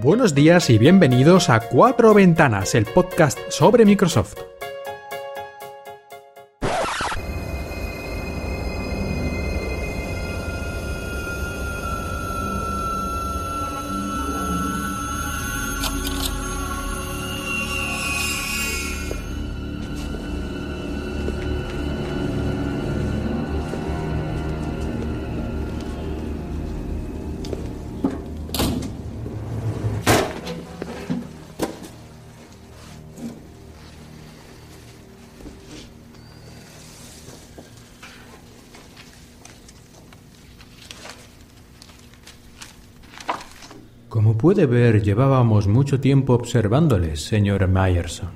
Buenos días y bienvenidos a Cuatro Ventanas, el podcast sobre Microsoft. Puede ver, llevábamos mucho tiempo observándoles, señor Myerson.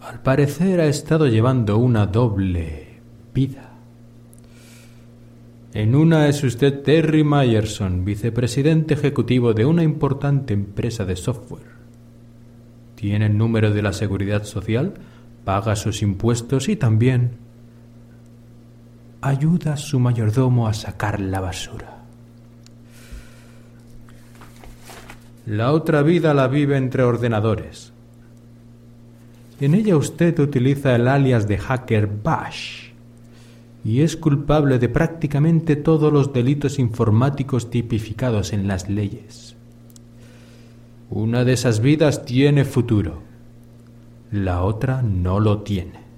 Al parecer ha estado llevando una doble vida. En una es usted Terry Myerson, vicepresidente ejecutivo de una importante empresa de software. Tiene el número de la seguridad social, paga sus impuestos y también ayuda a su mayordomo a sacar la basura. La otra vida la vive entre ordenadores. En ella usted utiliza el alias de hacker Bash y es culpable de prácticamente todos los delitos informáticos tipificados en las leyes. Una de esas vidas tiene futuro, la otra no lo tiene.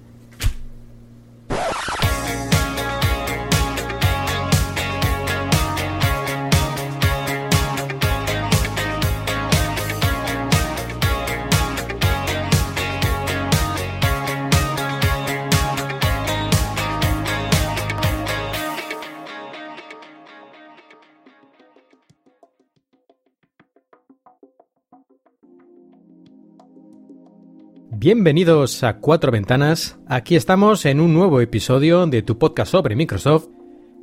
Bienvenidos a Cuatro Ventanas. Aquí estamos en un nuevo episodio de tu podcast sobre Microsoft.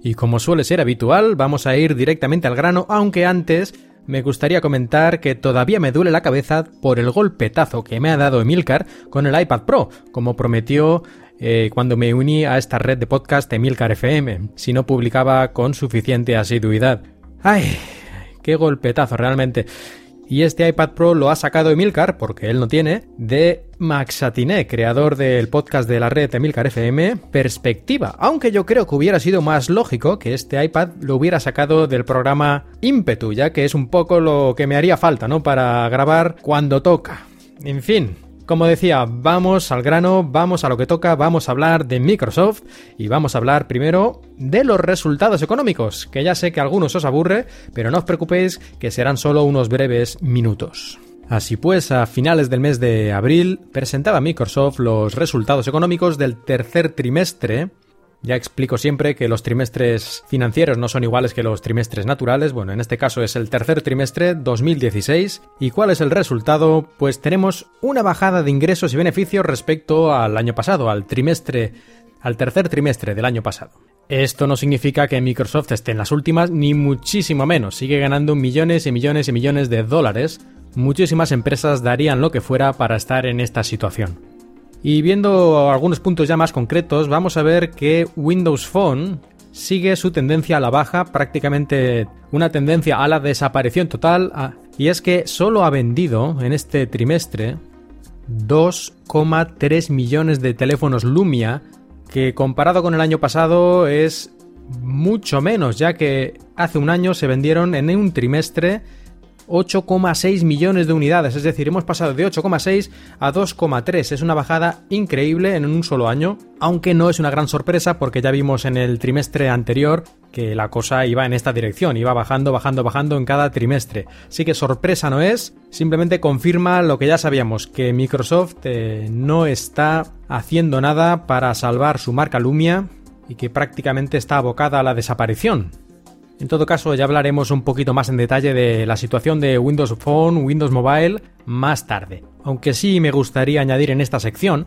Y como suele ser habitual, vamos a ir directamente al grano, aunque antes me gustaría comentar que todavía me duele la cabeza por el golpetazo que me ha dado Emilcar con el iPad Pro, como prometió eh, cuando me uní a esta red de podcast Emilcar FM, si no publicaba con suficiente asiduidad. ¡Ay! ¡Qué golpetazo realmente! Y este iPad Pro lo ha sacado Emilcar, porque él no tiene, de Max Atiné, creador del podcast de la red Emilcar FM, Perspectiva. Aunque yo creo que hubiera sido más lógico que este iPad lo hubiera sacado del programa Impetu, ya que es un poco lo que me haría falta, ¿no? Para grabar cuando toca. En fin, como decía, vamos al grano, vamos a lo que toca, vamos a hablar de Microsoft y vamos a hablar primero de los resultados económicos, que ya sé que a algunos os aburre, pero no os preocupéis que serán solo unos breves minutos. Así pues, a finales del mes de abril presentaba Microsoft los resultados económicos del tercer trimestre ya explico siempre que los trimestres financieros no son iguales que los trimestres naturales. Bueno, en este caso es el tercer trimestre 2016. ¿Y cuál es el resultado? Pues tenemos una bajada de ingresos y beneficios respecto al año pasado, al trimestre, al tercer trimestre del año pasado. Esto no significa que Microsoft esté en las últimas, ni muchísimo menos. Sigue ganando millones y millones y millones de dólares. Muchísimas empresas darían lo que fuera para estar en esta situación. Y viendo algunos puntos ya más concretos, vamos a ver que Windows Phone sigue su tendencia a la baja, prácticamente una tendencia a la desaparición total, y es que solo ha vendido en este trimestre 2,3 millones de teléfonos Lumia, que comparado con el año pasado es mucho menos, ya que hace un año se vendieron en un trimestre 8,6 millones de unidades, es decir, hemos pasado de 8,6 a 2,3. Es una bajada increíble en un solo año, aunque no es una gran sorpresa porque ya vimos en el trimestre anterior que la cosa iba en esta dirección, iba bajando, bajando, bajando en cada trimestre. Así que sorpresa no es, simplemente confirma lo que ya sabíamos, que Microsoft eh, no está haciendo nada para salvar su marca Lumia y que prácticamente está abocada a la desaparición. En todo caso, ya hablaremos un poquito más en detalle de la situación de Windows Phone, Windows Mobile más tarde. Aunque sí me gustaría añadir en esta sección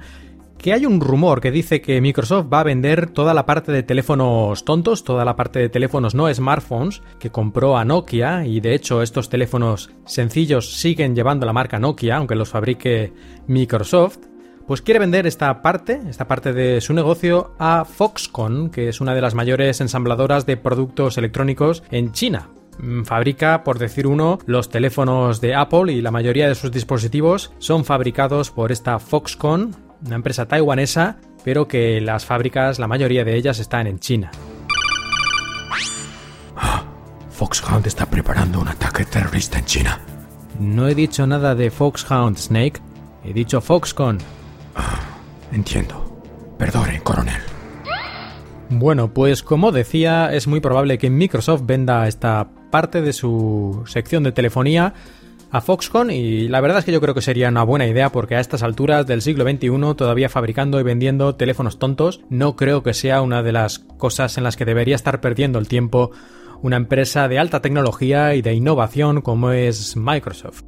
que hay un rumor que dice que Microsoft va a vender toda la parte de teléfonos tontos, toda la parte de teléfonos no smartphones que compró a Nokia y de hecho estos teléfonos sencillos siguen llevando la marca Nokia aunque los fabrique Microsoft pues quiere vender esta parte, esta parte de su negocio, a Foxconn, que es una de las mayores ensambladoras de productos electrónicos en China. mm, fabrica, por decir uno, los teléfonos de Apple y la mayoría de sus dispositivos son fabricados por esta Foxconn, una empresa taiwanesa, pero que las fábricas, la mayoría de ellas están en China. Ah, Foxhound está preparando un ataque terrorista en China. No he dicho nada de Foxhound Snake, he dicho Foxconn. Ah, entiendo. Perdone, coronel. Bueno, pues como decía, es muy probable que Microsoft venda esta parte de su sección de telefonía a Foxconn y la verdad es que yo creo que sería una buena idea porque a estas alturas del siglo XXI todavía fabricando y vendiendo teléfonos tontos no creo que sea una de las cosas en las que debería estar perdiendo el tiempo una empresa de alta tecnología y de innovación como es Microsoft.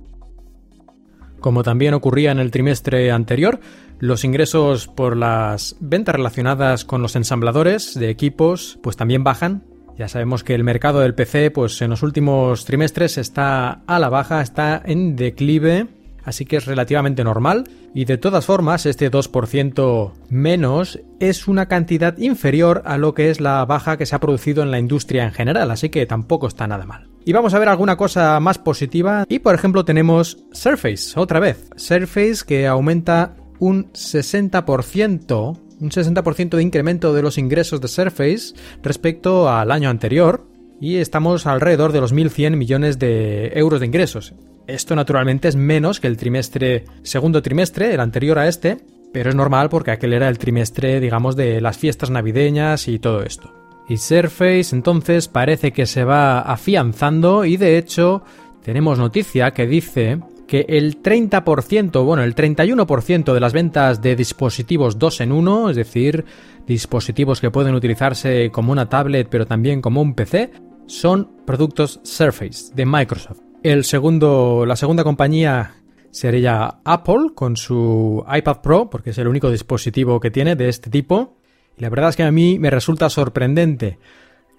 Como también ocurría en el trimestre anterior, los ingresos por las ventas relacionadas con los ensambladores de equipos pues también bajan. Ya sabemos que el mercado del PC pues en los últimos trimestres está a la baja, está en declive, así que es relativamente normal y de todas formas este 2% menos es una cantidad inferior a lo que es la baja que se ha producido en la industria en general, así que tampoco está nada mal. Y vamos a ver alguna cosa más positiva y por ejemplo tenemos Surface otra vez, Surface que aumenta un 60%, un 60% de incremento de los ingresos de Surface respecto al año anterior y estamos alrededor de los 1.100 millones de euros de ingresos. Esto naturalmente es menos que el trimestre, segundo trimestre, el anterior a este, pero es normal porque aquel era el trimestre, digamos, de las fiestas navideñas y todo esto. Y Surface entonces parece que se va afianzando y de hecho tenemos noticia que dice que el 30%, bueno, el 31% de las ventas de dispositivos 2 en 1, es decir, dispositivos que pueden utilizarse como una tablet pero también como un PC, son productos Surface de Microsoft. El segundo, la segunda compañía sería Apple con su iPad Pro, porque es el único dispositivo que tiene de este tipo. Y la verdad es que a mí me resulta sorprendente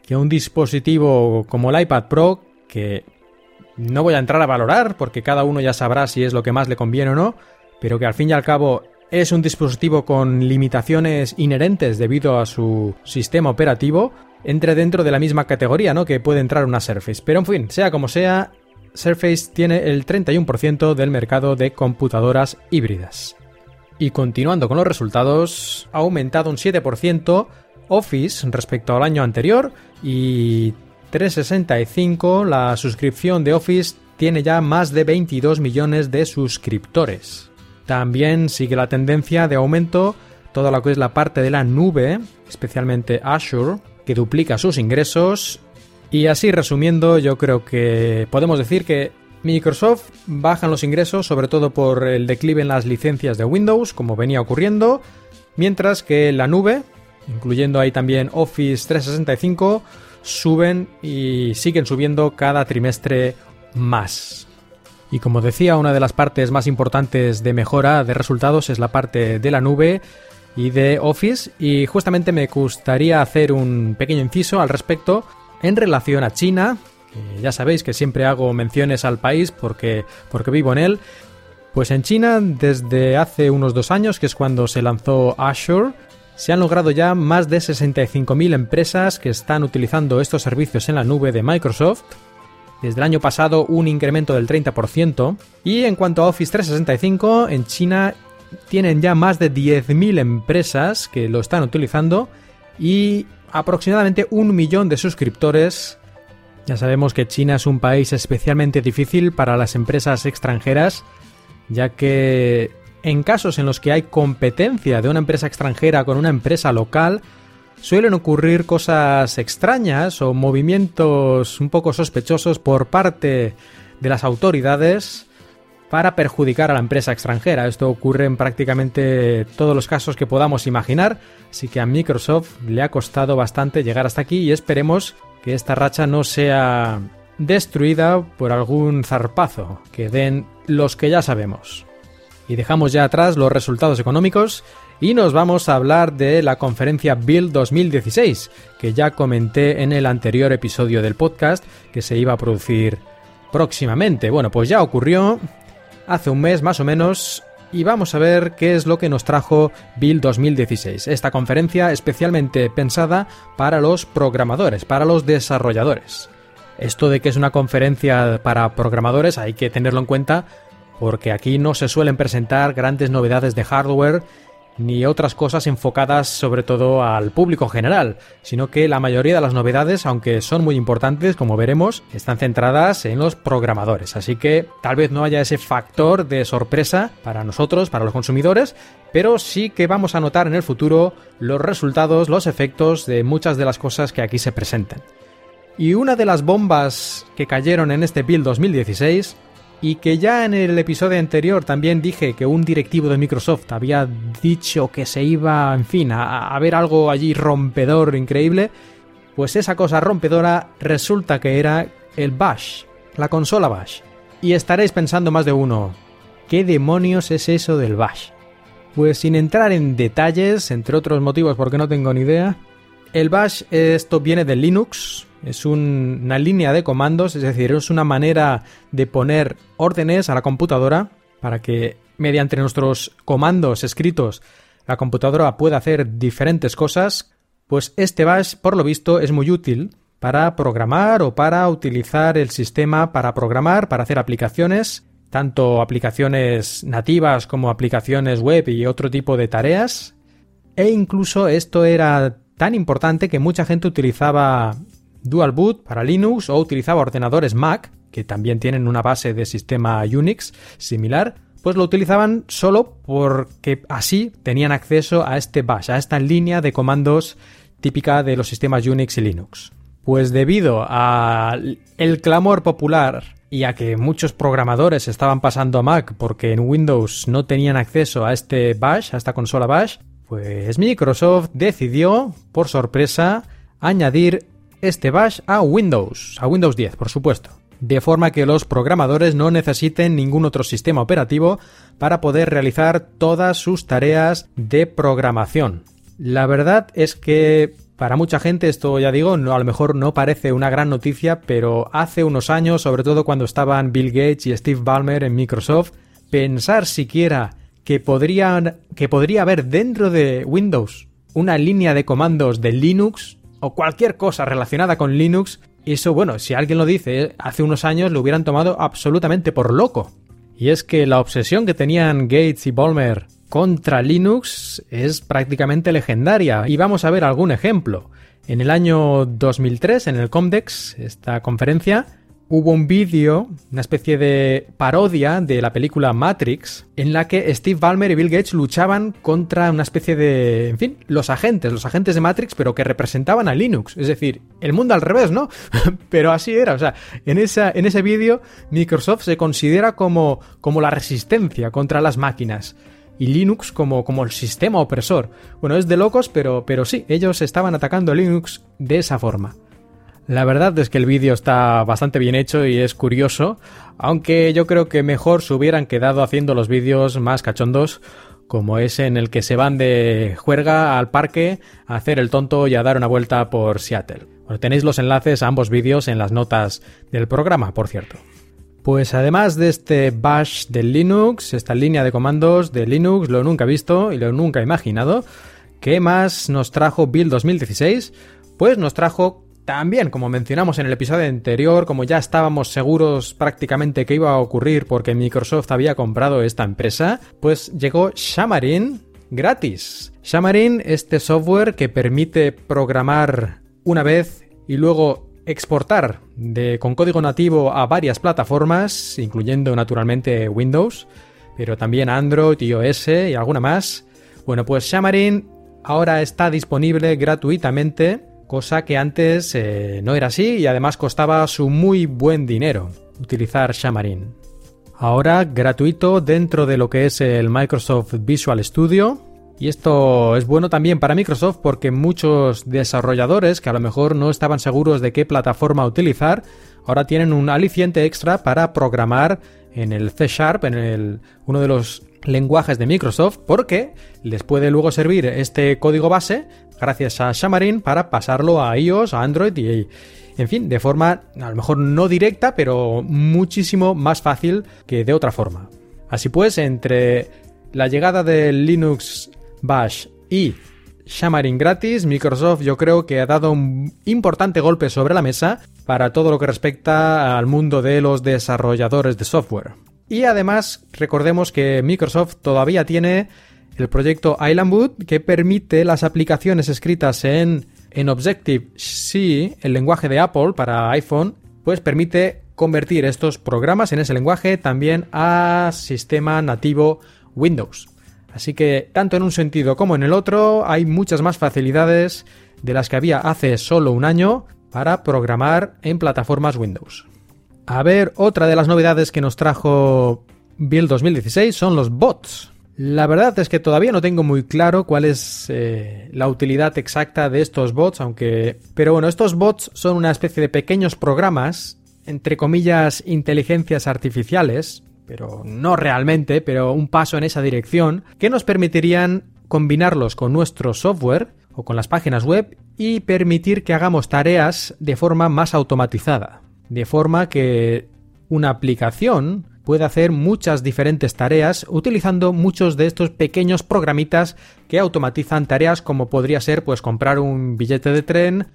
que un dispositivo como el iPad Pro, que no voy a entrar a valorar porque cada uno ya sabrá si es lo que más le conviene o no, pero que al fin y al cabo es un dispositivo con limitaciones inherentes debido a su sistema operativo, entre dentro de la misma categoría, ¿no? Que puede entrar una Surface. Pero en fin, sea como sea, Surface tiene el 31% del mercado de computadoras híbridas. Y continuando con los resultados, ha aumentado un 7% Office respecto al año anterior y 365, la suscripción de Office tiene ya más de 22 millones de suscriptores. También sigue la tendencia de aumento toda lo que es la parte de la nube, especialmente Azure, que duplica sus ingresos. Y así resumiendo, yo creo que podemos decir que Microsoft bajan los ingresos sobre todo por el declive en las licencias de Windows, como venía ocurriendo, mientras que la nube, incluyendo ahí también Office 365, suben y siguen subiendo cada trimestre más. Y como decía, una de las partes más importantes de mejora de resultados es la parte de la nube y de Office y justamente me gustaría hacer un pequeño inciso al respecto en relación a China. ya sabéis que siempre hago menciones al país porque, porque vivo en él. Pues en China, desde hace unos dos años, que es cuando se lanzó Azure, se han logrado ya más de 65.000 empresas que están utilizando estos servicios en la nube de Microsoft. Desde el año pasado un incremento del 30%. Y en cuanto a Office 365, en China tienen ya más de 10.000 empresas que lo están utilizando y aproximadamente un millón de suscriptores. Ya sabemos que China es un país especialmente difícil para las empresas extranjeras, ya que en casos en los que hay competencia de una empresa extranjera con una empresa local, suelen ocurrir cosas extrañas o movimientos un poco sospechosos por parte de las autoridades para perjudicar a la empresa extranjera. Esto ocurre en prácticamente todos los casos que podamos imaginar, así que a Microsoft le ha costado bastante llegar hasta aquí y esperemos que esta racha no sea destruida por algún zarpazo que den los que ya sabemos. Y dejamos ya atrás los resultados económicos y nos vamos a hablar de la conferencia Build 2016, que ya comenté en el anterior episodio del podcast que se iba a producir próximamente. Bueno, pues ya ocurrió hace un mes más o menos y vamos a ver qué es lo que nos trajo Build 2016, esta conferencia especialmente pensada para los programadores, para los desarrolladores. Esto de que es una conferencia para programadores hay que tenerlo en cuenta porque aquí no se suelen presentar grandes novedades de hardware ni otras cosas enfocadas sobre todo al público general, sino que la mayoría de las novedades, aunque son muy importantes, como veremos, están centradas en los programadores. Así que tal vez no haya ese factor de sorpresa para nosotros, para los consumidores, pero sí que vamos a notar en el futuro los resultados, los efectos de muchas de las cosas que aquí se presentan. Y una de las bombas que cayeron en este Build 2016 y que ya en el episodio anterior también dije que un directivo de Microsoft había dicho que se iba, en fin, a, ver algo allí rompedor increíble, pues esa cosa rompedora resulta que era el Bash, la consola Bash. Y estaréis pensando más de uno, ¿qué demonios es eso del Bash? Pues sin entrar en detalles, entre otros motivos porque no tengo ni idea, el bash esto viene de Linux, es una línea de comandos, es decir, es una manera de poner órdenes a la computadora para que mediante nuestros comandos escritos la computadora pueda hacer diferentes cosas, pues este bash por lo visto es muy útil para programar o para utilizar el sistema para programar, para hacer aplicaciones, tanto aplicaciones nativas como aplicaciones web y otro tipo de tareas. E incluso esto era tan importante que mucha gente utilizaba Dual Boot para Linux o utilizaba ordenadores Mac, que también tienen una base de sistema Unix similar, pues lo utilizaban solo porque así tenían acceso a este bash, a esta línea de comandos típica de los sistemas Unix y Linux. Pues debido al clamor popular y a que muchos programadores estaban pasando a Mac porque en Windows no tenían acceso a este bash, a esta consola bash, pues Microsoft decidió, por sorpresa, añadir este bash a Windows, a Windows 10, por supuesto, de forma que los programadores no necesiten ningún otro sistema operativo para poder realizar todas sus tareas de programación. La verdad es que para mucha gente esto ya digo, no, a lo mejor no parece una gran noticia, pero hace unos años, sobre todo cuando estaban Bill Gates y Steve Ballmer en Microsoft, pensar siquiera que, que podría haber dentro de Windows una línea de comandos de Linux o cualquier cosa relacionada con Linux. Eso, bueno, si alguien lo dice hace unos años lo hubieran tomado absolutamente por loco. Y es que la obsesión que tenían Gates y Ballmer contra Linux es prácticamente legendaria. Y vamos a ver algún ejemplo. En el año 2003, en el Comdex, esta conferencia, hubo un vídeo, una especie de parodia de la película Matrix, en la que Steve Ballmer y Bill Gates luchaban contra una especie de, en fin, los agentes, los agentes de Matrix, pero que representaban a Linux. Es decir, el mundo al revés, ¿no? pero así era. O sea, en, en ese vídeo Microsoft se considera como, como la resistencia contra las máquinas. Y Linux como, como el sistema opresor. Bueno, es de locos, pero, pero sí, ellos estaban atacando a Linux de esa forma. La verdad es que el vídeo está bastante bien hecho y es curioso, aunque yo creo que mejor se hubieran quedado haciendo los vídeos más cachondos, como ese en el que se van de juerga al parque a hacer el tonto y a dar una vuelta por Seattle. Bueno, tenéis los enlaces a ambos vídeos en las notas del programa, por cierto. Pues además de este bash de Linux, esta línea de comandos de Linux, lo nunca visto y lo nunca imaginado. ¿Qué más nos trajo Build 2016? Pues nos trajo también, como mencionamos en el episodio anterior, como ya estábamos seguros prácticamente que iba a ocurrir porque Microsoft había comprado esta empresa, pues llegó Xamarin gratis. Xamarin, este software que permite programar una vez y luego exportar con código nativo a varias plataformas, incluyendo naturalmente Windows, pero también Android, iOS y alguna más. Bueno, pues Xamarin ahora está disponible gratuitamente cosa que antes eh, no era así y además costaba su muy buen dinero utilizar Xamarin. Ahora gratuito dentro de lo que es el Microsoft Visual Studio. Y esto es bueno también para Microsoft porque muchos desarrolladores que a lo mejor no estaban seguros de qué plataforma utilizar, ahora tienen un aliciente extra para programar en el C Sharp, en el, uno de los lenguajes de Microsoft, porque les puede luego servir este código base gracias a Xamarin para pasarlo a iOS, a Android y, en fin, de forma a lo mejor no directa, pero muchísimo más fácil que de otra forma. Así pues, entre la llegada del Linux Bash y Xamarin gratis, Microsoft yo creo que ha dado un importante golpe sobre la mesa para todo lo que respecta al mundo de los desarrolladores de software. Y además, recordemos que Microsoft todavía tiene el proyecto Islandwood que permite las aplicaciones escritas en, en Objective-C, el lenguaje de Apple para iPhone, pues permite convertir estos programas en ese lenguaje también a sistema nativo Windows. Así que tanto en un sentido como en el otro hay muchas más facilidades de las que había hace solo un año para programar en plataformas Windows. A ver, otra de las novedades que nos trajo Build 2016 son los bots. La verdad es que todavía no tengo muy claro cuál es eh, la utilidad exacta de estos bots, aunque... Pero bueno, estos bots son una especie de pequeños programas, entre comillas, inteligencias artificiales, pero no realmente, pero un paso en esa dirección, que nos permitirían combinarlos con nuestro software o con las páginas web y permitir que hagamos tareas de forma más automatizada. De forma que una aplicación puede hacer muchas diferentes tareas utilizando muchos de estos pequeños programitas que automatizan tareas como podría ser pues comprar un billete de tren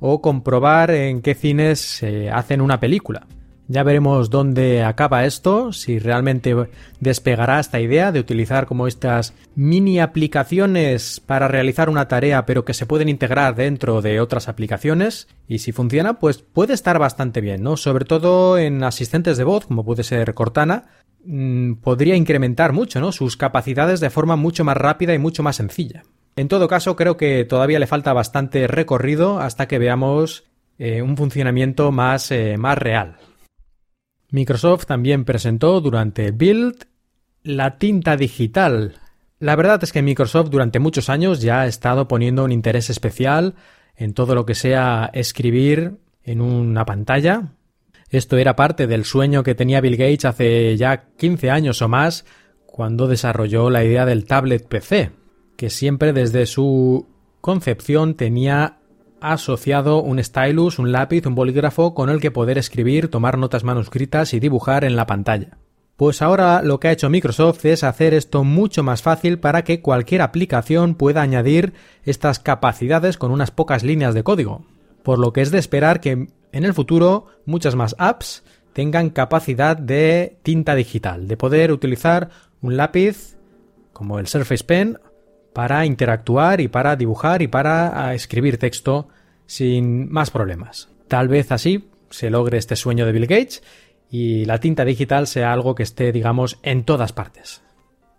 o comprobar en qué cines se hacen una película. Ya veremos dónde acaba esto, si realmente despegará esta idea de utilizar como estas mini aplicaciones para realizar una tarea pero que se pueden integrar dentro de otras aplicaciones y si funciona pues puede estar bastante bien, ¿no? Sobre todo en asistentes de voz como puede ser Cortana, mm, podría incrementar mucho, ¿no? Sus capacidades de forma mucho más rápida y mucho más sencilla. En todo caso, creo que todavía le falta bastante recorrido hasta que veamos eh, un funcionamiento más, eh, más real. Microsoft también presentó durante Build la tinta digital. La verdad es que Microsoft durante muchos años ya ha estado poniendo un interés especial en todo lo que sea escribir en una pantalla. Esto era parte del sueño que tenía Bill Gates hace ya 15 años o más cuando desarrolló la idea del tablet PC, que siempre desde su concepción tenía asociado un stylus, un lápiz, un bolígrafo con el que poder escribir, tomar notas manuscritas y dibujar en la pantalla. Pues ahora lo que ha hecho Microsoft es hacer esto mucho más fácil para que cualquier aplicación pueda añadir estas capacidades con unas pocas líneas de código. Por lo que es de esperar que en el futuro muchas más apps tengan capacidad de tinta digital, de poder utilizar un lápiz como el Surface Pen para interactuar y para dibujar y para escribir texto sin más problemas. Tal vez así se logre este sueño de Bill Gates y la tinta digital sea algo que esté, digamos, en todas partes.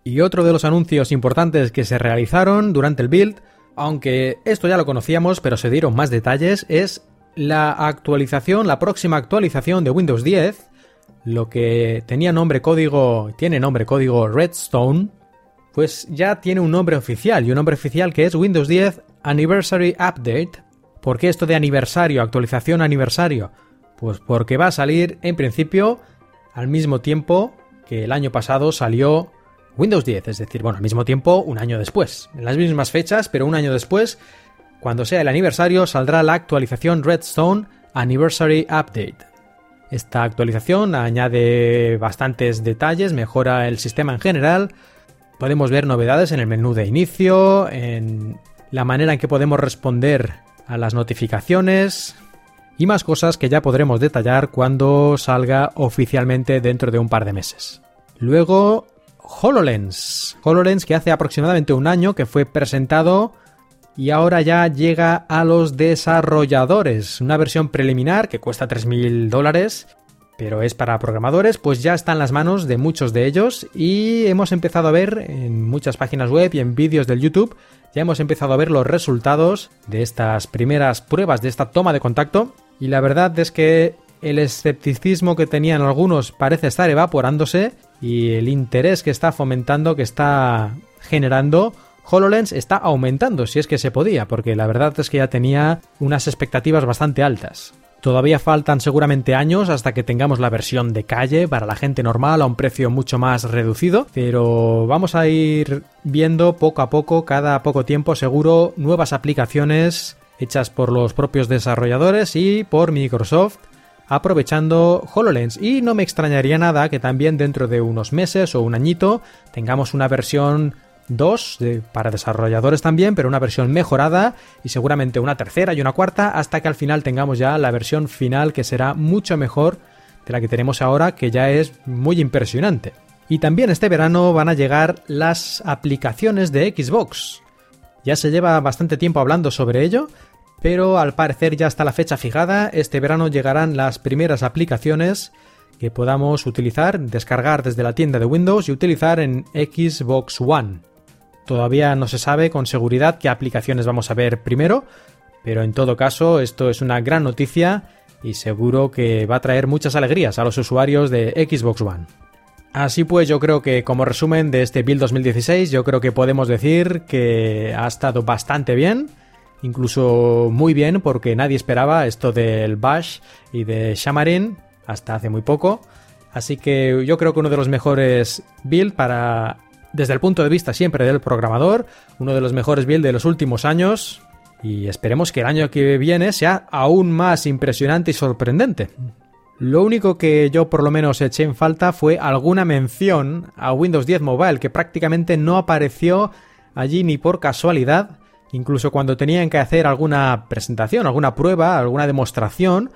Y otro de los anuncios importantes que se realizaron durante el build, aunque esto ya lo conocíamos, pero se dieron más detalles, es la actualización, la próxima actualización de Windows 10, lo que tenía nombre código, tiene nombre código Redstone, pues ya tiene un nombre oficial, y un nombre oficial que es Windows 10 Anniversary Update. ¿Por qué esto de aniversario, actualización aniversario? Pues porque va a salir en principio al mismo tiempo que el año pasado salió Windows 10, es decir, bueno, al mismo tiempo un año después, en las mismas fechas, pero un año después, cuando sea el aniversario, saldrá la actualización Redstone Anniversary Update. Esta actualización añade bastantes detalles, mejora el sistema en general, Podemos ver novedades en el menú de inicio, en la manera en que podemos responder a las notificaciones y más cosas que ya podremos detallar cuando salga oficialmente dentro de un par de meses. Luego, HoloLens. HoloLens que hace aproximadamente un año que fue presentado y ahora ya llega a los desarrolladores. Una versión preliminar que cuesta 3.000 dólares pero es para programadores, pues ya está en las manos de muchos de ellos y hemos empezado a ver en muchas páginas web y en vídeos del YouTube, ya hemos empezado a ver los resultados de estas primeras pruebas, de esta toma de contacto y la verdad es que el escepticismo que tenían algunos parece estar evaporándose y el interés que está fomentando, que está generando, HoloLens está aumentando, si es que se podía, porque la verdad es que ya tenía unas expectativas bastante altas. Todavía faltan seguramente años hasta que tengamos la versión de calle para la gente normal a un precio mucho más reducido, pero vamos a ir viendo poco a poco, cada poco tiempo seguro, nuevas aplicaciones hechas por los propios desarrolladores y por Microsoft aprovechando HoloLens. Y no me extrañaría nada que también dentro de unos meses o un añito tengamos una versión 2 para desarrolladores también, pero una versión mejorada y seguramente una tercera y una cuarta hasta que al final tengamos ya la versión final que será mucho mejor de la que tenemos ahora, que ya es muy impresionante. Y también este verano van a llegar las aplicaciones de Xbox. Ya se lleva bastante tiempo hablando sobre ello, pero al parecer ya está la fecha fijada, este verano llegarán las primeras aplicaciones que podamos utilizar, descargar desde la tienda de Windows y utilizar en Xbox One. Todavía no se sabe con seguridad qué aplicaciones vamos a ver primero, pero en todo caso esto es una gran noticia y seguro que va a traer muchas alegrías a los usuarios de Xbox One. Así pues, yo creo que como resumen de este Build 2016, yo creo que podemos decir que ha estado bastante bien, incluso muy bien, porque nadie esperaba esto del Bash y de Xamarin hasta hace muy poco. Así que yo creo que uno de los mejores build para, desde el punto de vista siempre del programador, uno de los mejores build de los últimos años, y esperemos que el año que viene sea aún más impresionante y sorprendente. Lo único que yo por lo menos eché en falta fue alguna mención a Windows 10 Mobile, que prácticamente no apareció allí ni por casualidad, incluso cuando tenían que hacer alguna presentación, alguna prueba, alguna demostración,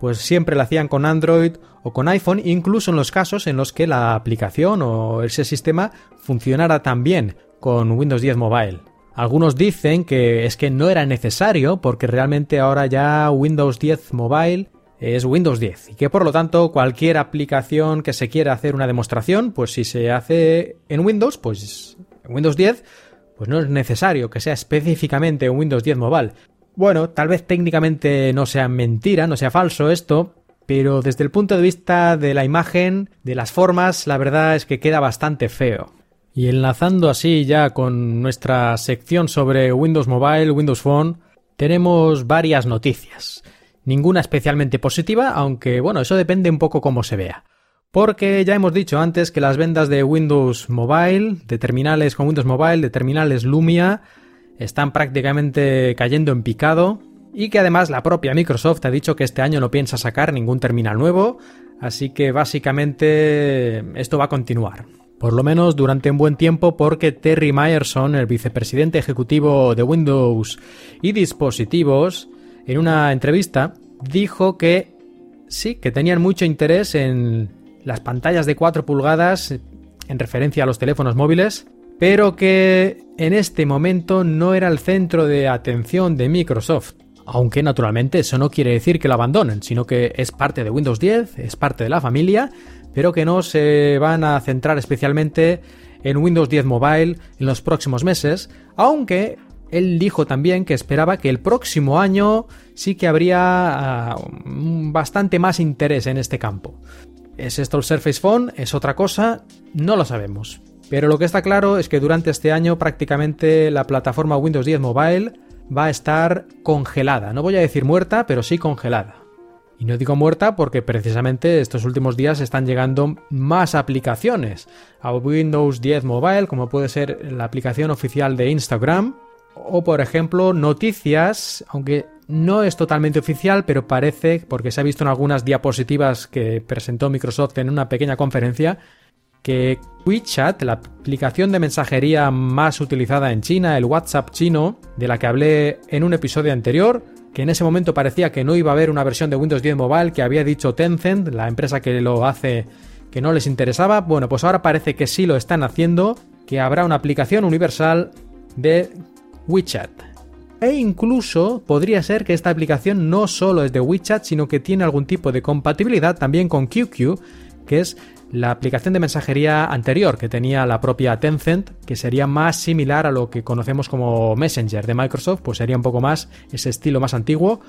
pues siempre la hacían con Android o con iPhone, incluso en los casos en los que la aplicación o ese sistema funcionara también con Windows 10 Mobile. Algunos dicen que es que no era necesario porque realmente ahora ya Windows 10 Mobile es Windows 10 y que por lo tanto cualquier aplicación que se quiera hacer una demostración, pues si se hace en Windows, pues en Windows 10, pues no es necesario que sea específicamente un Windows 10 Mobile. Bueno, tal vez técnicamente no sea mentira, no sea falso esto, pero desde el punto de vista de la imagen, de las formas, la verdad es que queda bastante feo. Y enlazando así ya con nuestra sección sobre Windows Mobile, Windows Phone, tenemos varias noticias. Ninguna especialmente positiva, aunque bueno, eso depende un poco cómo se vea. Porque ya hemos dicho antes que las ventas de Windows Mobile, de terminales con Windows Mobile, de terminales Lumia, están prácticamente cayendo en picado y que además la propia Microsoft ha dicho que este año no piensa sacar ningún terminal nuevo, así que básicamente esto va a continuar. Por lo menos durante un buen tiempo porque Terry Myerson, el vicepresidente ejecutivo de Windows y dispositivos, en una entrevista dijo que sí, que tenían mucho interés en las pantallas de 4 pulgadas en referencia a los teléfonos móviles, pero que en este momento no era el centro de atención de Microsoft. Aunque naturalmente eso no quiere decir que lo abandonen, sino que es parte de Windows 10, es parte de la familia, pero que no se van a centrar especialmente en Windows 10 Mobile en los próximos meses, aunque él dijo también que esperaba que el próximo año sí que habría ah, bastante más interés en este campo. ¿Es esto el Surface Phone? ¿Es otra cosa? No lo sabemos. Pero lo que está claro es que durante este año prácticamente la plataforma Windows 10 Mobile va a estar congelada. No voy a decir muerta, pero sí congelada. Y no digo muerta porque precisamente estos últimos días están llegando más aplicaciones a Windows 10 Mobile, como puede ser la aplicación oficial de Instagram, o por ejemplo noticias, aunque no es totalmente oficial, pero parece, porque se ha visto en algunas diapositivas que presentó Microsoft en una pequeña conferencia, que WeChat, la aplicación de mensajería más utilizada en China, el WhatsApp chino, de la que hablé en un episodio anterior, que en ese momento parecía que no iba a haber una versión de Windows 10 Mobile, que había dicho Tencent, la empresa que lo hace, que no les interesaba. Bueno, pues ahora parece que sí lo están haciendo, que habrá una aplicación universal de WeChat. E incluso podría ser que esta aplicación no solo es de WeChat, sino que tiene algún tipo de compatibilidad también con QQ, que es la aplicación de mensajería anterior que tenía la propia Tencent, que sería más similar a lo que conocemos como Messenger de Microsoft, pues sería un poco más ese estilo más antiguo,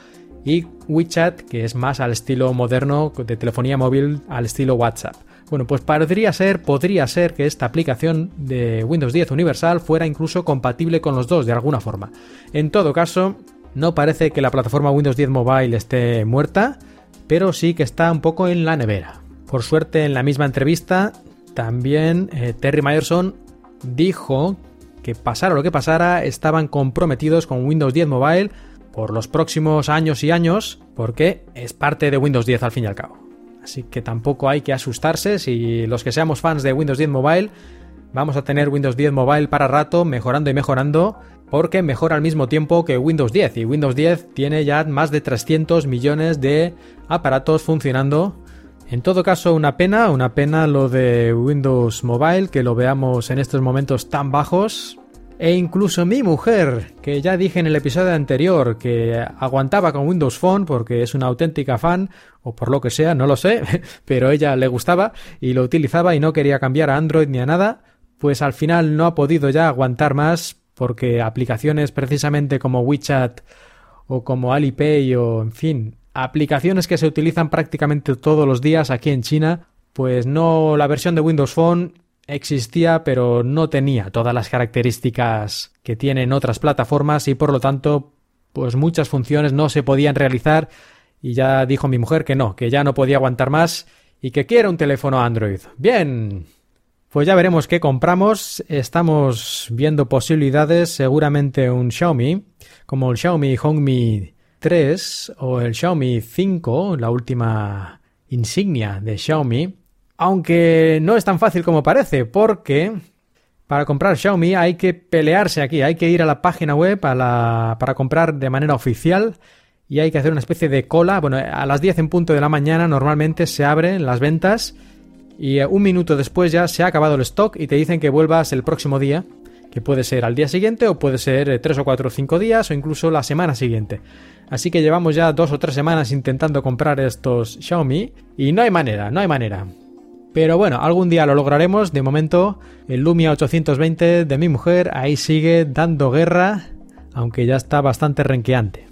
y WeChat, que es más al estilo moderno de telefonía móvil, al estilo WhatsApp. Bueno, pues podría ser, podría ser que esta aplicación de Windows 10 Universal fuera incluso compatible con los dos de alguna forma. En todo caso, no parece que la plataforma Windows 10 Mobile esté muerta, pero sí que está un poco en la nevera. Por suerte, en la misma entrevista, también eh, Terry Myerson dijo que pasara lo que pasara, estaban comprometidos con Windows 10 Mobile por los próximos años y años, porque es parte de Windows 10 al fin y al cabo. Así que tampoco hay que asustarse si los que seamos fans de Windows 10 Mobile, vamos a tener Windows 10 Mobile para rato, mejorando y mejorando, porque mejora al mismo tiempo que Windows 10 y Windows 10 tiene ya más de 300 millones de aparatos funcionando. En todo caso, una pena, una pena lo de Windows Mobile, que lo veamos en estos momentos tan bajos, e incluso mi mujer, que ya dije en el episodio anterior que aguantaba con Windows Phone porque es una auténtica fan, o por lo que sea, no lo sé, pero ella le gustaba y lo utilizaba y no quería cambiar a Android ni a nada, pues al final no ha podido ya aguantar más porque aplicaciones precisamente como WeChat o como Alipay o en fin, aplicaciones que se utilizan prácticamente todos los días aquí en China, pues no la versión de Windows Phone existía pero no tenía todas las características que tienen otras plataformas y por lo tanto pues muchas funciones no se podían realizar y ya dijo mi mujer que no, que ya no podía aguantar más y que quiere un teléfono Android. Bien. Pues ya veremos qué compramos. Estamos viendo posibilidades, seguramente un Xiaomi, como el Xiaomi Hongmi 3 o el Xiaomi 5, la última insignia de Xiaomi, aunque no es tan fácil como parece, porque para comprar Xiaomi hay que pelearse aquí, hay que ir a la página web para comprar de manera oficial y hay que hacer una especie de cola. Bueno, a las 10 en punto de la mañana normalmente se abren las ventas y un minuto después ya se ha acabado el stock y te dicen que vuelvas el próximo día, que puede ser al día siguiente o puede ser 3 o 4 o 5 días o incluso la semana siguiente. Así que llevamos ya dos o tres semanas intentando comprar estos Xiaomi y no hay manera, no hay manera. Pero bueno, algún día lo lograremos. De momento, el Lumia 820 de mi mujer ahí sigue dando guerra, aunque ya está bastante renqueante.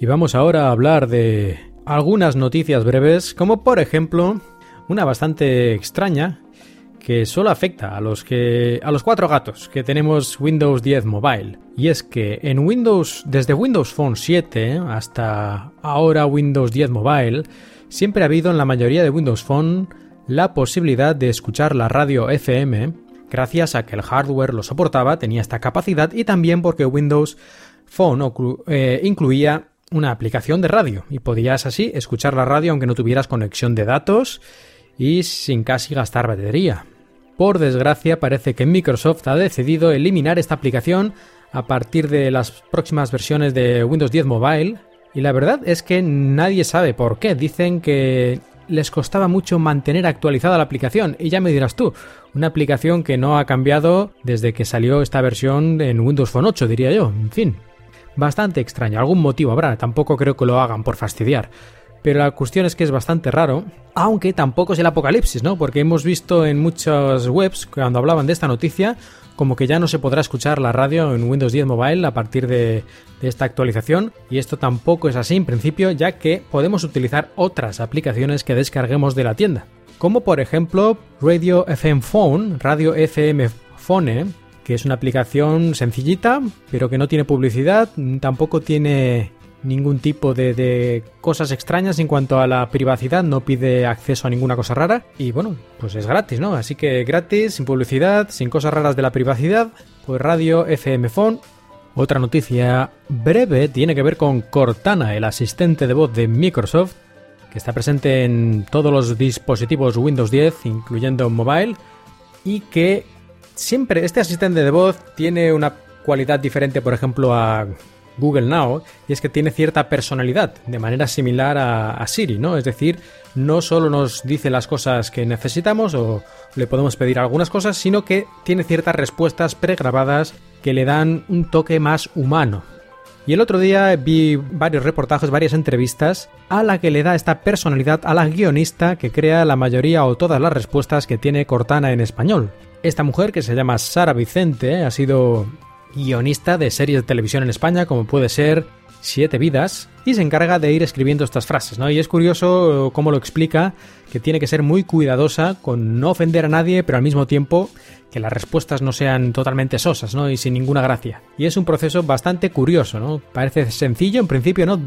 Y vamos ahora a hablar de algunas noticias breves, como por ejemplo, una bastante extraña que solo afecta a los que a los cuatro gatos que tenemos Windows 10 Mobile. Y es que en Windows desde Windows Phone 7 hasta ahora Windows 10 Mobile siempre ha habido en la mayoría de Windows Phone la posibilidad de escuchar la radio FM gracias a que el hardware lo soportaba, tenía esta capacidad y también porque Windows Phone eh, incluía una aplicación de radio y podías así escuchar la radio aunque no tuvieras conexión de datos y sin casi gastar batería. Por desgracia parece que Microsoft ha decidido eliminar esta aplicación a partir de las próximas versiones de Windows 10 Mobile y la verdad es que nadie sabe por qué. Dicen que les costaba mucho mantener actualizada la aplicación. Y ya me dirás tú, una aplicación que no ha cambiado desde que salió esta versión en Windows Phone 8, diría yo. En fin, bastante extraño. Algún motivo habrá, tampoco creo que lo hagan por fastidiar. Pero la cuestión es que es bastante raro, aunque tampoco es el apocalipsis, ¿no? Porque hemos visto en muchas webs, cuando hablaban de esta noticia, como que ya no se podrá escuchar la radio en Windows 10 Mobile a partir de, esta actualización y esto tampoco es así en principio ya que podemos utilizar otras aplicaciones que descarguemos de la tienda como por ejemplo Radio FM Phone, Radio FM Phone, que es una aplicación sencillita, pero que no tiene publicidad, tampoco tiene ningún tipo de, cosas extrañas en cuanto a la privacidad, no pide acceso a ninguna cosa rara y bueno, pues es gratis, ¿no? Así que gratis, sin publicidad, sin cosas raras de la privacidad, pues radio FM Phone. Otra noticia breve tiene que ver con Cortana, el asistente de voz de Microsoft, que está presente en todos los dispositivos Windows 10, incluyendo mobile, y que siempre este asistente de voz tiene una cualidad diferente, por ejemplo, a Google Now, y es que tiene cierta personalidad, de manera similar a, Siri, ¿no? Es decir, no solo nos dice las cosas que necesitamos o le podemos pedir algunas cosas, sino que tiene ciertas respuestas pregrabadas que le dan un toque más humano. Y el otro día vi varios reportajes, varias entrevistas a la que le da esta personalidad a la guionista que crea la mayoría o todas las respuestas que tiene Cortana en español. Esta mujer, que se llama Sara Vicente, ha sido guionista de series de televisión en España, como puede ser Siete Vidas, y se encarga de ir escribiendo estas frases, ¿no? Y es curioso cómo lo explica, que tiene que ser muy cuidadosa con no ofender a nadie, pero al mismo tiempo que las respuestas no sean totalmente sosas, ¿no? Y sin ninguna gracia. Y es un proceso bastante curioso, ¿no? Parece sencillo en principio, ¿no?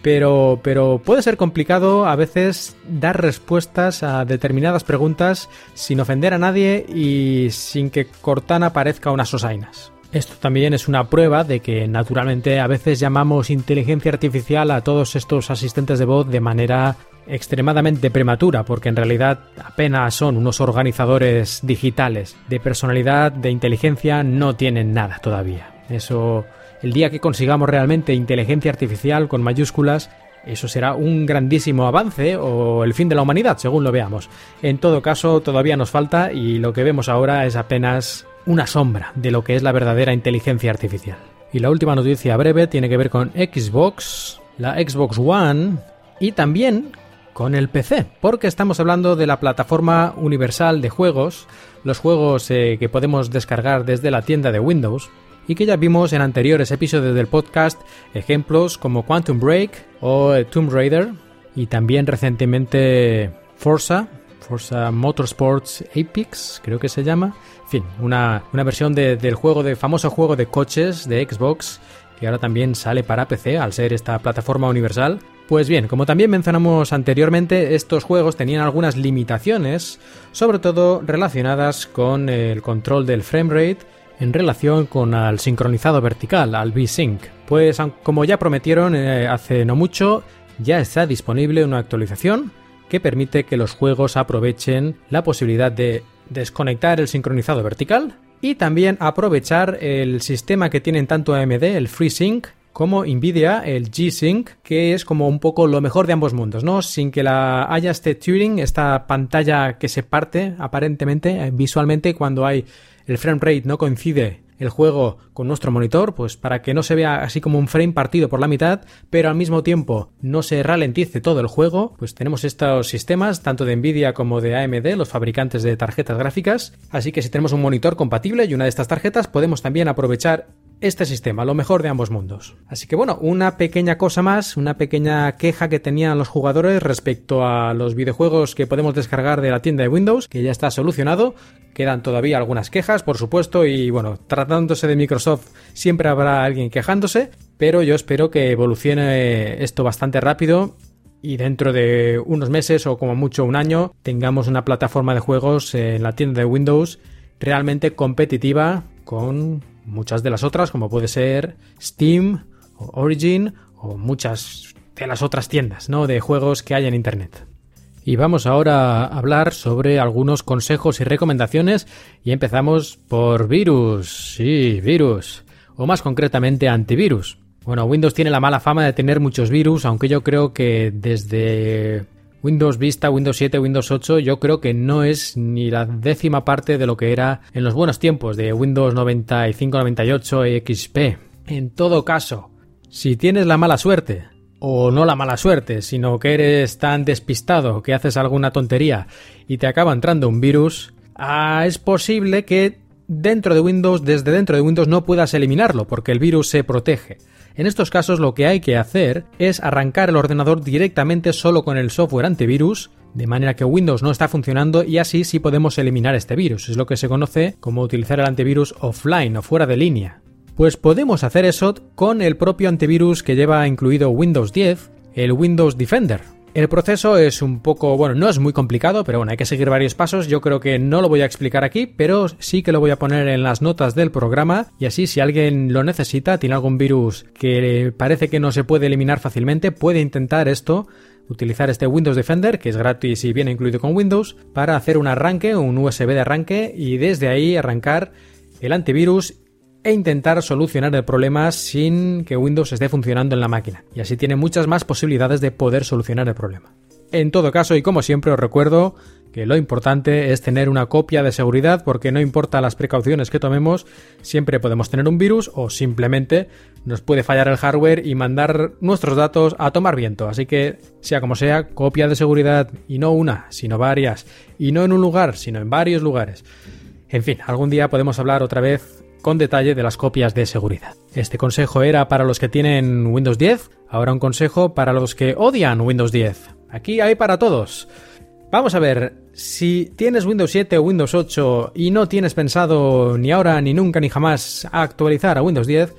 Pero, pero puede ser complicado a veces dar respuestas a determinadas preguntas sin ofender a nadie y sin que Cortana parezca unas sosainas. Esto también es una prueba de que naturalmente a veces llamamos inteligencia artificial a todos estos asistentes de voz de manera extremadamente prematura, porque en realidad apenas son unos organizadores digitales. De personalidad, de inteligencia, no tienen nada todavía. Eso, el día que consigamos realmente inteligencia artificial con mayúsculas, eso será un grandísimo avance o el fin de la humanidad, según lo veamos. En todo caso, todavía nos falta y lo que vemos ahora es apenas una sombra de lo que es la verdadera inteligencia artificial. Y la última noticia breve tiene que ver con Xbox, la Xbox One y también con el PC, porque estamos hablando de la plataforma universal de juegos, los juegos eh, que podemos descargar desde la tienda de Windows y que ya vimos en anteriores episodios del podcast, ejemplos como Quantum Break o Tomb Raider y también recientemente Forza, Forza Motorsports Apex, creo que se llama. Fin, una, versión del juego, de famoso juego de coches de Xbox, que ahora también sale para PC al ser esta plataforma universal. Pues bien, como también mencionamos anteriormente, estos juegos tenían algunas limitaciones, sobre todo relacionadas con el control del framerate en relación con el sincronizado vertical, al V-Sync. Pues como ya prometieron eh, hace no mucho, ya está disponible una actualización que permite que los juegos aprovechen la posibilidad de desconectar el sincronizado vertical y también aprovechar el sistema que tienen tanto AMD, el FreeSync, como Nvidia, el G-Sync, que es como un poco lo mejor de ambos mundos, ¿no? Sin que la haya este Turing, esta pantalla que se parte aparentemente eh, visualmente cuando hay el frame rate no coincide el juego con nuestro monitor, pues para que no se vea así como un frame partido por la mitad, pero al mismo tiempo no se ralentice todo el juego, pues tenemos estos sistemas, tanto de Nvidia como de AMD, los fabricantes de tarjetas gráficas, así que si tenemos un monitor compatible y una de estas tarjetas, podemos también aprovechar este sistema, lo mejor de ambos mundos. Así que bueno, una pequeña cosa más, una pequeña queja que tenían los jugadores respecto a los videojuegos que podemos descargar de la tienda de Windows, que ya está solucionado. Quedan todavía algunas quejas, por supuesto, y bueno, tratándose de Microsoft siempre habrá alguien quejándose, pero yo espero que evolucione esto bastante rápido y dentro de unos meses o como mucho un año tengamos una plataforma de juegos en la tienda de Windows realmente competitiva con muchas de las otras, como puede ser Steam o Origin o muchas de las otras tiendas ¿no? de juegos que hay en Internet. Y vamos ahora a hablar sobre algunos consejos y recomendaciones y empezamos por virus. Sí, virus. O más concretamente antivirus. Bueno, Windows tiene la mala fama de tener muchos virus, aunque yo creo que desde Windows Vista, Windows 7, Windows 8, yo creo que no es ni la décima parte de lo que era en los buenos tiempos de Windows 95, 98 y XP. En todo caso, si tienes la mala suerte, o no la mala suerte, sino que eres tan despistado que haces alguna tontería y te acaba entrando un virus, ah, es posible que dentro de Windows, desde dentro de Windows no puedas eliminarlo, porque el virus se protege. En estos casos lo que hay que hacer es arrancar el ordenador directamente solo con el software antivirus, de manera que Windows no está funcionando y así sí podemos eliminar este virus. Es lo que se conoce como utilizar el antivirus offline o fuera de línea. Pues podemos hacer eso con el propio antivirus que lleva incluido Windows 10, el Windows Defender. El proceso es un poco, bueno, no es muy complicado, pero bueno, hay que seguir varios pasos. Yo creo que no lo voy a explicar aquí, pero sí que lo voy a poner en las notas del programa y así si alguien lo necesita, tiene algún virus que parece que no se puede eliminar fácilmente, puede intentar esto utilizar este Windows Defender, que es gratis y viene incluido con Windows, para hacer un arranque, un USB de arranque y desde ahí arrancar el antivirus e intentar solucionar el problema sin que Windows esté funcionando en la máquina. Y así tiene muchas más posibilidades de poder solucionar el problema. En todo caso, y como siempre os recuerdo que lo importante es tener una copia de seguridad porque no importa las precauciones que tomemos, siempre podemos tener un virus o simplemente nos puede fallar el hardware y mandar nuestros datos a tomar viento. Así que, sea como sea, copia de seguridad y no una, sino varias. Y no en un lugar, sino en varios lugares. En fin, algún día podemos hablar otra vez con detalle de las copias de seguridad. Este consejo era para los que tienen Windows 10, ahora un consejo para los que odian Windows 10. Aquí hay para todos. Vamos a ver, si tienes Windows 7 o Windows 8 y no tienes pensado ni ahora ni nunca ni jamás actualizar a Windows 10,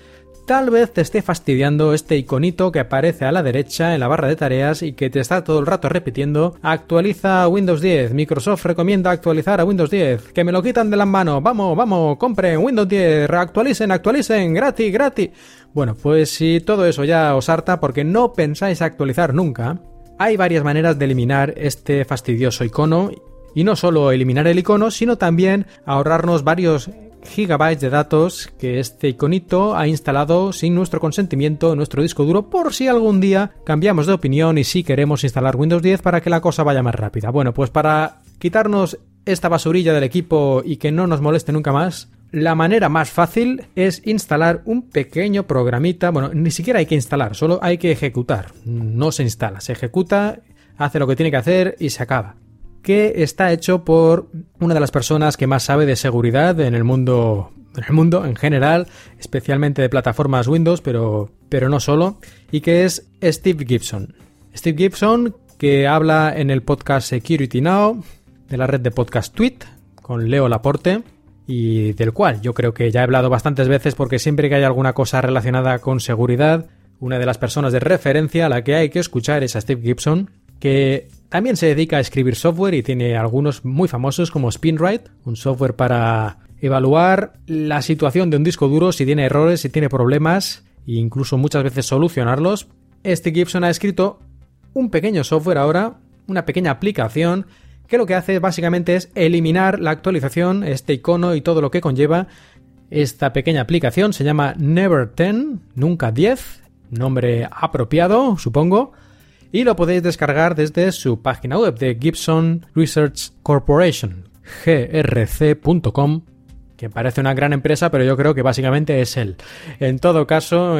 tal vez te esté fastidiando este iconito que aparece a la derecha en la barra de tareas y que te está todo el rato repitiendo actualiza Windows 10, Microsoft recomienda actualizar a Windows 10, que me lo quitan de las manos, vamos, vamos, compren Windows 10, reactualicen, actualicen, gratis, gratis. Bueno, pues si todo eso ya os harta porque no pensáis actualizar nunca, hay varias maneras de eliminar este fastidioso icono. Y no solo eliminar el icono, sino también ahorrarnos varios gigabytes de datos que este iconito ha instalado sin nuestro consentimiento en nuestro disco duro por si algún día cambiamos de opinión y si queremos instalar Windows 10 para que la cosa vaya más rápida. Bueno, pues para quitarnos esta basurilla del equipo y que no nos moleste nunca más, la manera más fácil es instalar un pequeño programita, bueno, ni siquiera hay que instalar, solo hay que ejecutar, no se instala, se ejecuta, hace lo que tiene que hacer y se acaba que está hecho por una de las personas que más sabe de seguridad en el mundo en el mundo en general, especialmente de plataformas Windows, pero, pero no solo, y que es Steve Gibson. Steve Gibson, que habla en el podcast Security Now, de la red de podcast Tweet, con Leo Laporte, y del cual yo creo que ya he hablado bastantes veces porque siempre que hay alguna cosa relacionada con seguridad, una de las personas de referencia a la que hay que escuchar es a Steve Gibson, que también se dedica a escribir software y tiene algunos muy famosos como SpinRite, un software para evaluar la situación de un disco duro, si tiene errores, si tiene problemas e incluso muchas veces solucionarlos. Este Gibson ha escrito un pequeño software ahora, una pequeña aplicación que lo que hace básicamente es eliminar la actualización, este icono y todo lo que conlleva. Esta pequeña aplicación se llama Never 10, nunca 10, nombre apropiado, supongo y lo podéis descargar desde su página web de Gibson Research Corporation, grc.com, que parece una gran empresa, pero yo creo que básicamente es él. En todo caso,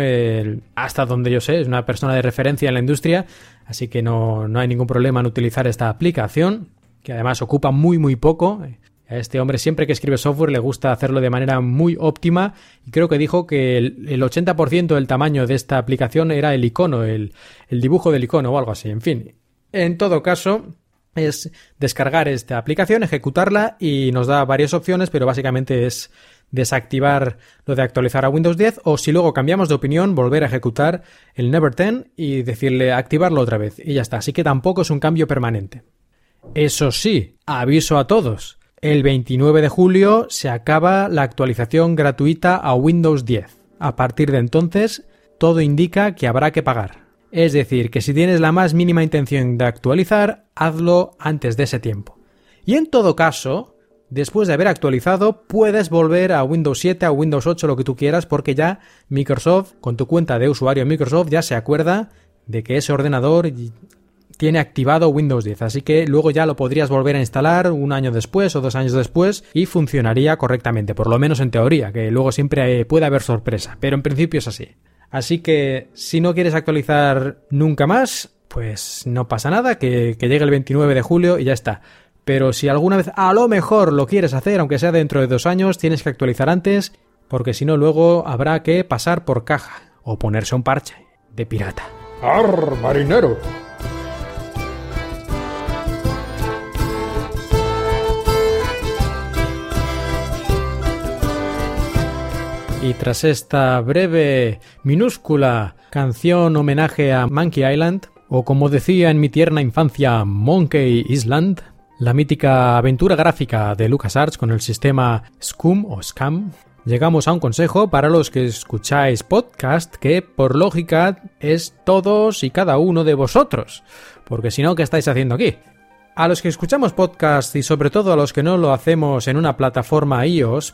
hasta donde yo sé, es una persona de referencia en la industria, así que no, no hay ningún problema en utilizar esta aplicación, que además ocupa muy muy poco. A este hombre siempre que escribe software le gusta hacerlo de manera muy óptima y creo que dijo que el, 80% del tamaño de esta aplicación era el icono, el, el dibujo del icono o algo así. En fin, en todo caso, es descargar esta aplicación, ejecutarla y nos da varias opciones, pero básicamente es desactivar lo de actualizar a Windows 10 o si luego cambiamos de opinión, volver a ejecutar el Never 10 y decirle activarlo otra vez y ya está. Así que tampoco es un cambio permanente. Eso sí, aviso a todos. El 29 de julio se acaba la actualización gratuita a Windows 10. A partir de entonces, todo indica que habrá que pagar. Es decir, que si tienes la más mínima intención de actualizar, hazlo antes de ese tiempo. Y en todo caso, después de haber actualizado, puedes volver a Windows 7, a Windows 8, lo que tú quieras, porque ya Microsoft, con tu cuenta de usuario Microsoft, ya se acuerda de que ese ordenador tiene activado Windows 10, así que luego ya lo podrías volver a instalar un año después o dos años después y funcionaría correctamente, por lo menos en teoría, que luego siempre puede haber sorpresa, pero en principio es así. Así que si no quieres actualizar nunca más, pues no pasa nada, que, que llegue el 29 de julio y ya está. Pero si alguna vez a lo mejor lo quieres hacer, aunque sea dentro de dos años, tienes que actualizar antes, porque si no luego habrá que pasar por caja o ponerse un parche de pirata. ¡Ar, marinero! Y tras esta breve, minúscula canción homenaje a Monkey Island, o como decía en mi tierna infancia, Monkey Island, la mítica aventura gráfica de LucasArts con el sistema SCUM o SCAM, llegamos a un consejo para los que escucháis podcast que por lógica es todos y cada uno de vosotros, porque si no, ¿qué estáis haciendo aquí? A los que escuchamos podcast y sobre todo a los que no lo hacemos en una plataforma iOS,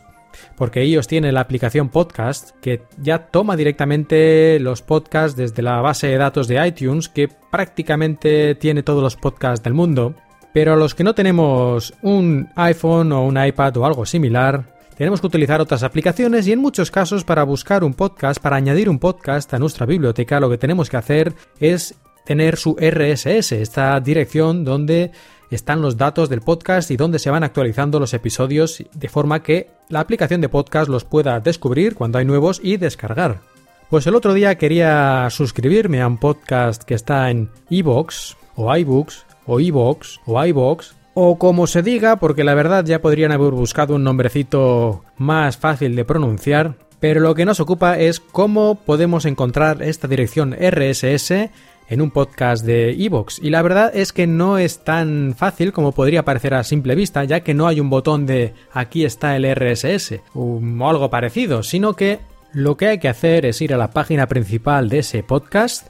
porque ellos tienen la aplicación podcast que ya toma directamente los podcasts desde la base de datos de iTunes que prácticamente tiene todos los podcasts del mundo. Pero a los que no tenemos un iPhone o un iPad o algo similar, tenemos que utilizar otras aplicaciones y en muchos casos para buscar un podcast, para añadir un podcast a nuestra biblioteca, lo que tenemos que hacer es tener su RSS, esta dirección donde están los datos del podcast y donde se van actualizando los episodios de forma que la aplicación de podcast los pueda descubrir cuando hay nuevos y descargar. Pues el otro día quería suscribirme a un podcast que está en iBox o iBooks o iBox o iBox o como se diga, porque la verdad ya podrían haber buscado un nombrecito más fácil de pronunciar, Pero lo que nos ocupa es cómo podemos encontrar esta dirección RSS en un podcast de Evox. Y la verdad es que no es tan fácil como podría parecer a simple vista, ya que no hay un botón de aquí está el RSS o algo parecido, sino que lo que hay que hacer es ir a la página principal de ese podcast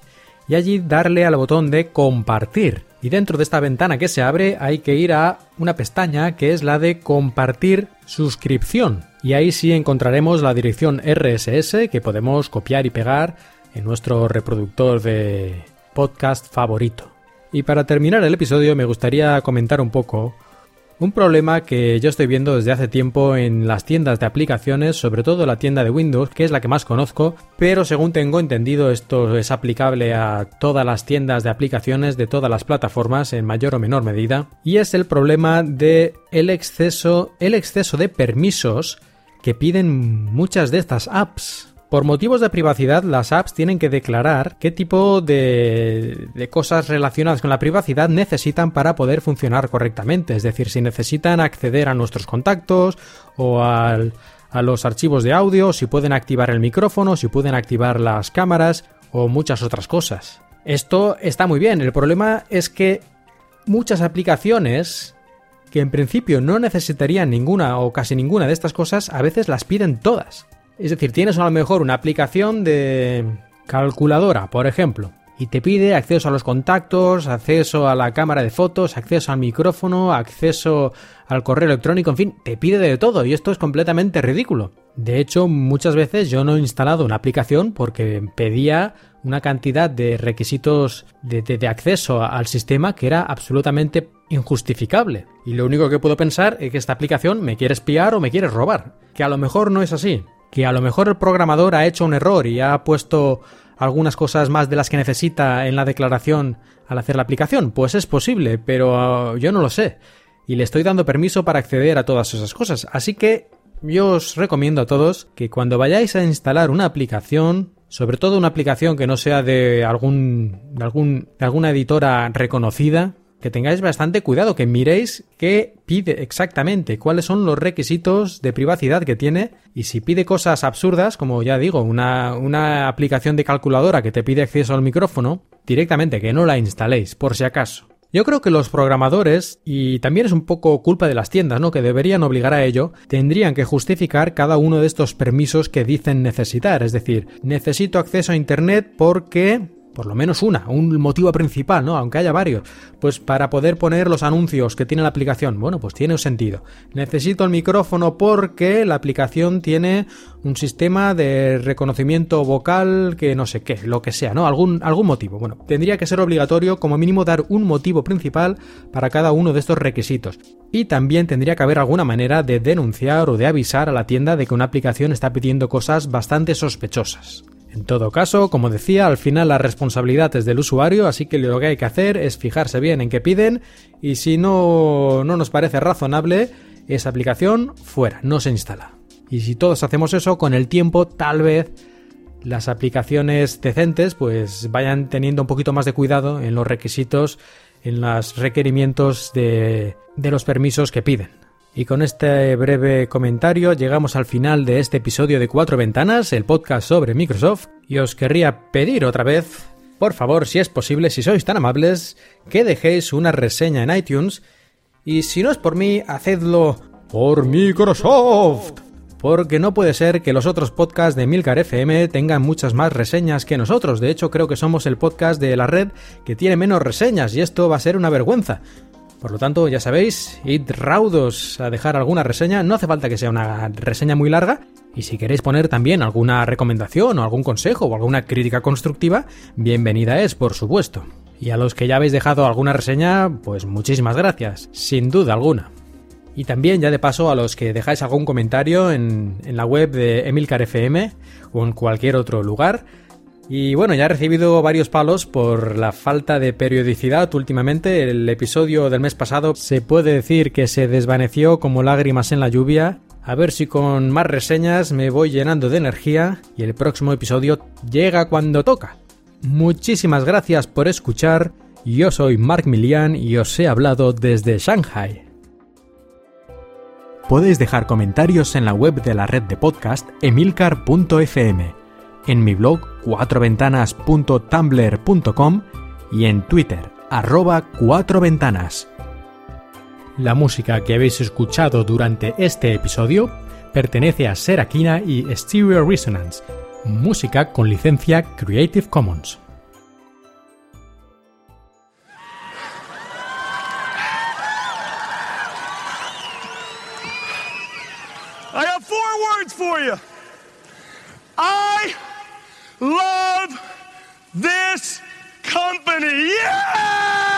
y allí darle al botón de compartir. Y dentro de esta ventana que se abre hay que ir a una pestaña que es la de compartir suscripción. Y ahí sí encontraremos la dirección RSS que podemos copiar y pegar en nuestro reproductor de podcast favorito. Y para terminar el episodio me gustaría comentar un poco un problema que yo estoy viendo desde hace tiempo en las tiendas de aplicaciones, sobre todo la tienda de Windows, que es la que más conozco, pero según tengo entendido esto es aplicable a todas las tiendas de aplicaciones de todas las plataformas en mayor o menor medida, y es el problema de el exceso, el exceso de permisos que piden muchas de estas apps. Por motivos de privacidad, las apps tienen que declarar qué tipo de, cosas relacionadas con la privacidad necesitan para poder funcionar correctamente. Es decir, si necesitan acceder a nuestros contactos o a los archivos de audio, si pueden activar el micrófono, si pueden activar las cámaras o muchas otras cosas. Esto está muy bien. El problema es que muchas aplicaciones que en principio no necesitarían ninguna o casi ninguna de estas cosas, a veces las piden todas. Es decir, tienes a lo mejor una aplicación de calculadora, por ejemplo, y te pide acceso a los contactos, acceso a la cámara de fotos, acceso al micrófono, acceso al correo electrónico, en fin, te pide de todo y esto es completamente ridículo. De hecho, muchas veces yo no he instalado una aplicación porque pedía una cantidad de requisitos de, acceso al sistema que era absolutamente injustificable. Y lo único que puedo pensar es que esta aplicación me quiere espiar o me quiere robar. Que a lo mejor no es así que a lo mejor el programador ha hecho un error y ha puesto algunas cosas más de las que necesita en la declaración al hacer la aplicación. Pues es posible, pero uh, yo no lo sé. Y le estoy dando permiso para acceder a todas esas cosas. Así que yo os recomiendo a todos que cuando vayáis a instalar una aplicación, sobre todo una aplicación que no sea de algún, de algún de alguna editora reconocida, que tengáis bastante cuidado, que miréis qué pide exactamente, cuáles son los requisitos de privacidad que tiene y si pide cosas absurdas, como ya digo, una, una aplicación de calculadora que te pide acceso al micrófono, directamente que no la instaléis, por si acaso. Yo creo que los programadores, y también es un poco culpa de las tiendas, ¿no? Que deberían obligar a ello, tendrían que justificar cada uno de estos permisos que dicen necesitar. Es decir, necesito acceso a Internet porque por lo menos una, un motivo principal, ¿no? Aunque haya varios, pues para poder poner los anuncios que tiene la aplicación, bueno, pues tiene un sentido. Necesito el micrófono porque la aplicación tiene un sistema de reconocimiento vocal que no sé qué, lo que sea, ¿no? Algún, algún motivo. Bueno, tendría que ser obligatorio como mínimo dar un motivo principal para cada uno de estos requisitos. Y también tendría que haber alguna manera de denunciar o de avisar a la tienda de que una aplicación está pidiendo cosas bastante sospechosas. En todo caso, como decía, al final la responsabilidad es del usuario, así que lo que hay que hacer es fijarse bien en qué piden y si no, no nos parece razonable, esa aplicación fuera, no se instala. Y si todos hacemos eso, con el tiempo tal vez las aplicaciones decentes pues vayan teniendo un poquito más de cuidado en los requisitos, en los requerimientos de, de los permisos que piden. Y con este breve comentario llegamos al final de este episodio de Cuatro Ventanas, el podcast sobre Microsoft, y os querría pedir otra vez, por favor, si es posible, si sois tan amables, que dejéis una reseña en iTunes, y si no es por mí, hacedlo por Microsoft. Porque no puede ser que los otros podcasts de Milcar FM tengan muchas más reseñas que nosotros. De hecho, creo que somos el podcast de la red que tiene menos reseñas y esto va a ser una vergüenza. Por lo tanto, ya sabéis, id raudos a dejar alguna reseña, no hace falta que sea una reseña muy larga, y si queréis poner también alguna recomendación o algún consejo o alguna crítica constructiva, bienvenida es, por supuesto. Y a los que ya habéis dejado alguna reseña, pues muchísimas gracias, sin duda alguna. Y también, ya de paso, a los que dejáis algún comentario en, en la web de Emilcar FM o en cualquier otro lugar, y bueno, ya he recibido varios palos por la falta de periodicidad últimamente. El episodio del mes pasado se puede decir que se desvaneció como lágrimas en la lluvia. A ver si con más reseñas me voy llenando de energía y el próximo episodio llega cuando toca. Muchísimas gracias por escuchar. Yo soy Mark Milian y os he hablado desde Shanghai. Podéis dejar comentarios en la web de la red de podcast emilcar.fm, en mi blog cuatroventanas.tumblr.com y en Twitter arroba cuatroventanas. La música que habéis escuchado durante este episodio pertenece a Serakina y Stereo Resonance, música con licencia Creative Commons. I have four words for you. love this company. Yeah!